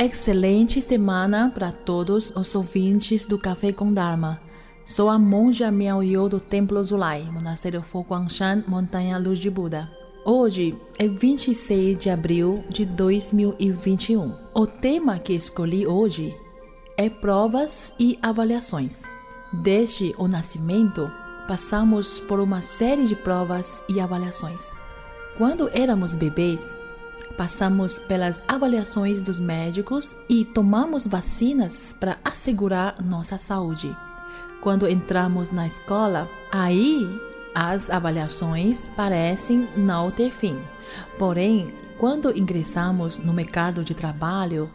Excelente semana para todos os ouvintes do Café com Dharma. Sou a monja Miao do Templo Zulai, Monastério Foguangshan, Montanha Luz de Buda. Hoje é 26 de abril de 2021. O tema que escolhi hoje é provas e avaliações. Desde o nascimento, passamos por uma série de provas e avaliações. Quando éramos bebês, Passamos pelas avaliações dos médicos e tomamos vacinas para assegurar nossa saúde. Quando entramos na escola, aí as avaliações parecem não ter fim. Porém, quando ingressamos no mercado de trabalho,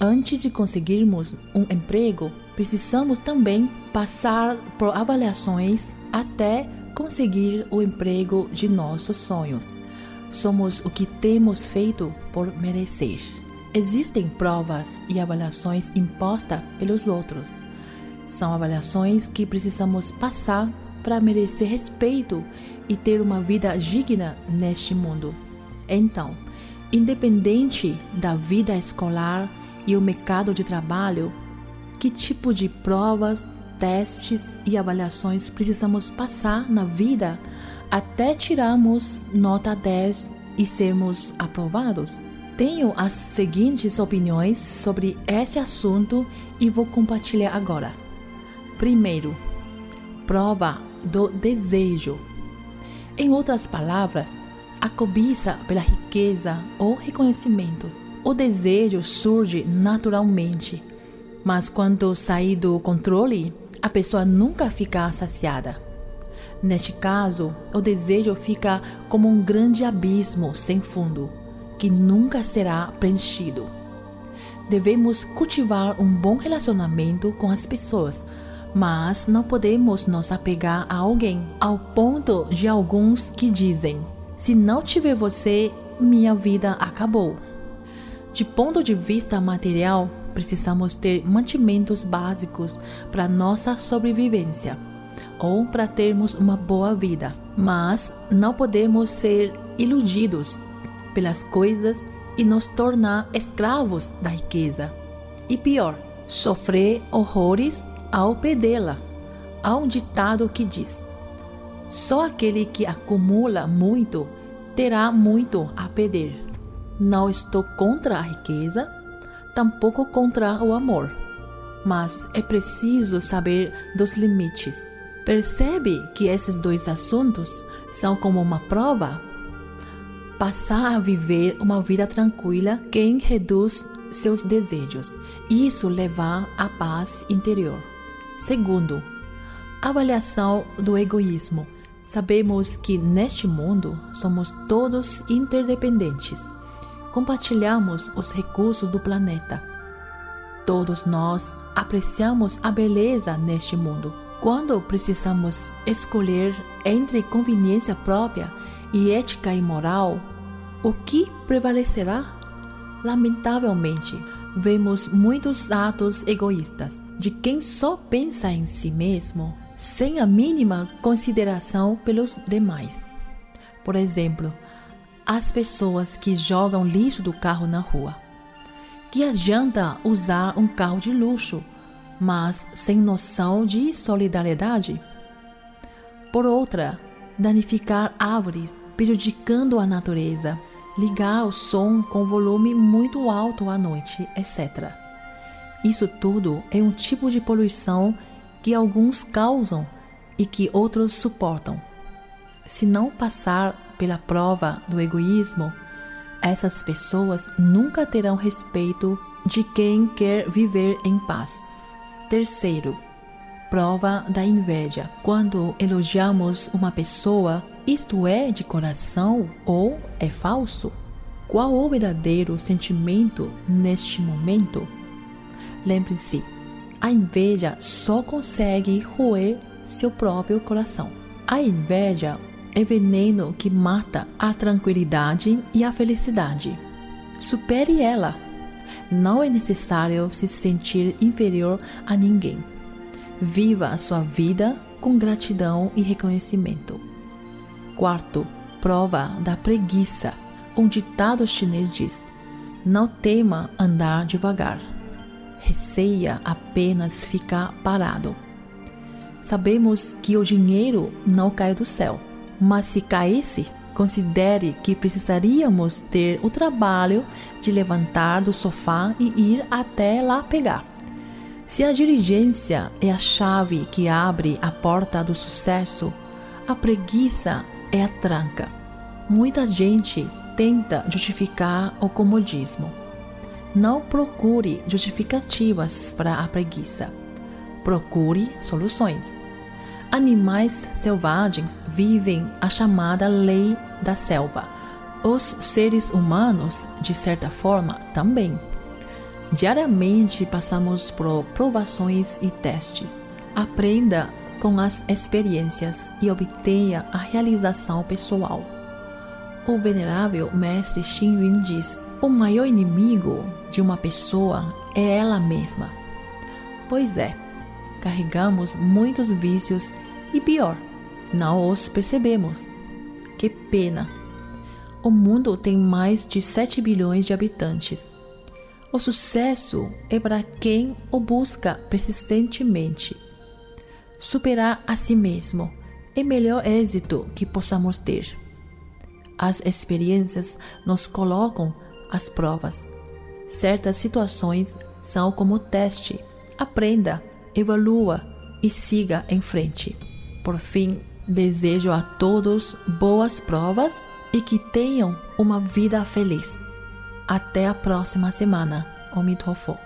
antes de conseguirmos um emprego, precisamos também passar por avaliações até conseguir o emprego de nossos sonhos somos o que temos feito por merecer. Existem provas e avaliações impostas pelos outros. São avaliações que precisamos passar para merecer respeito e ter uma vida digna neste mundo. Então, independente da vida escolar e o mercado de trabalho, que tipo de provas, testes e avaliações precisamos passar na vida até tirarmos nota 10 e sermos aprovados? Tenho as seguintes opiniões sobre esse assunto e vou compartilhar agora. Primeiro, prova do desejo. Em outras palavras, a cobiça pela riqueza ou reconhecimento. O desejo surge naturalmente, mas quando sair do controle, a pessoa nunca fica saciada. Neste caso, o desejo fica como um grande abismo sem fundo, que nunca será preenchido. Devemos cultivar um bom relacionamento com as pessoas, mas não podemos nos apegar a alguém, ao ponto de alguns que dizem: se não tiver você, minha vida acabou. De ponto de vista material, precisamos ter mantimentos básicos para nossa sobrevivência ou para termos uma boa vida. Mas não podemos ser iludidos pelas coisas e nos tornar escravos da riqueza. E pior, sofrer horrores ao perdê-la. Há um ditado que diz: só aquele que acumula muito terá muito a perder. Não estou contra a riqueza, tampouco contra o amor, mas é preciso saber dos limites Percebe que esses dois assuntos são como uma prova? Passar a viver uma vida tranquila quem reduz seus desejos. Isso levar à paz interior. Segundo, avaliação do egoísmo. Sabemos que neste mundo somos todos interdependentes. Compartilhamos os recursos do planeta. Todos nós apreciamos a beleza neste mundo quando precisamos escolher entre conveniência própria e ética e moral, o que prevalecerá? Lamentavelmente, vemos muitos atos egoístas de quem só pensa em si mesmo, sem a mínima consideração pelos demais. Por exemplo, as pessoas que jogam lixo do carro na rua. Que adianta usar um carro de luxo mas sem noção de solidariedade. Por outra, danificar árvores, prejudicando a natureza, ligar o som com volume muito alto à noite, etc. Isso tudo é um tipo de poluição que alguns causam e que outros suportam. Se não passar pela prova do egoísmo, essas pessoas nunca terão respeito de quem quer viver em paz. Terceiro, prova da inveja. Quando elogiamos uma pessoa, isto é de coração ou é falso? Qual o verdadeiro sentimento neste momento? Lembre-se, a inveja só consegue roer seu próprio coração. A inveja é veneno que mata a tranquilidade e a felicidade. Supere ela. não é necessário se sentir inferior a ninguém. Viva a sua vida com gratidão e reconhecimento. Quarto, prova da preguiça. Um ditado chinês diz: Não tema andar devagar. Receia apenas ficar parado. Sabemos que o dinheiro não cai do céu, mas se caísse, considere que precisaríamos ter o trabalho de levantar do sofá e ir até lá pegar. Se a diligência é a chave que abre a porta do sucesso, a preguiça é a tranca. Muita gente tenta justificar o comodismo. Não procure justificativas para a preguiça. Procure soluções. Animais selvagens vivem a chamada lei da selva. Os seres humanos, de certa forma, também. Diariamente passamos por provações e testes. Aprenda com as experiências e obtenha a realização pessoal. O venerável mestre Xing Yun diz: o maior inimigo de uma pessoa é ela mesma. Pois é, carregamos muitos vícios e pior, não os percebemos. Que pena! O mundo tem mais de 7 bilhões de habitantes. O sucesso é para quem o busca persistentemente superar a si mesmo é melhor êxito que possamos ter. As experiências nos colocam às provas. Certas situações são como teste. Aprenda, evolua e siga em frente. Por fim, desejo a todos boas provas e que tenham uma vida feliz. Até a próxima semana. Omitofo.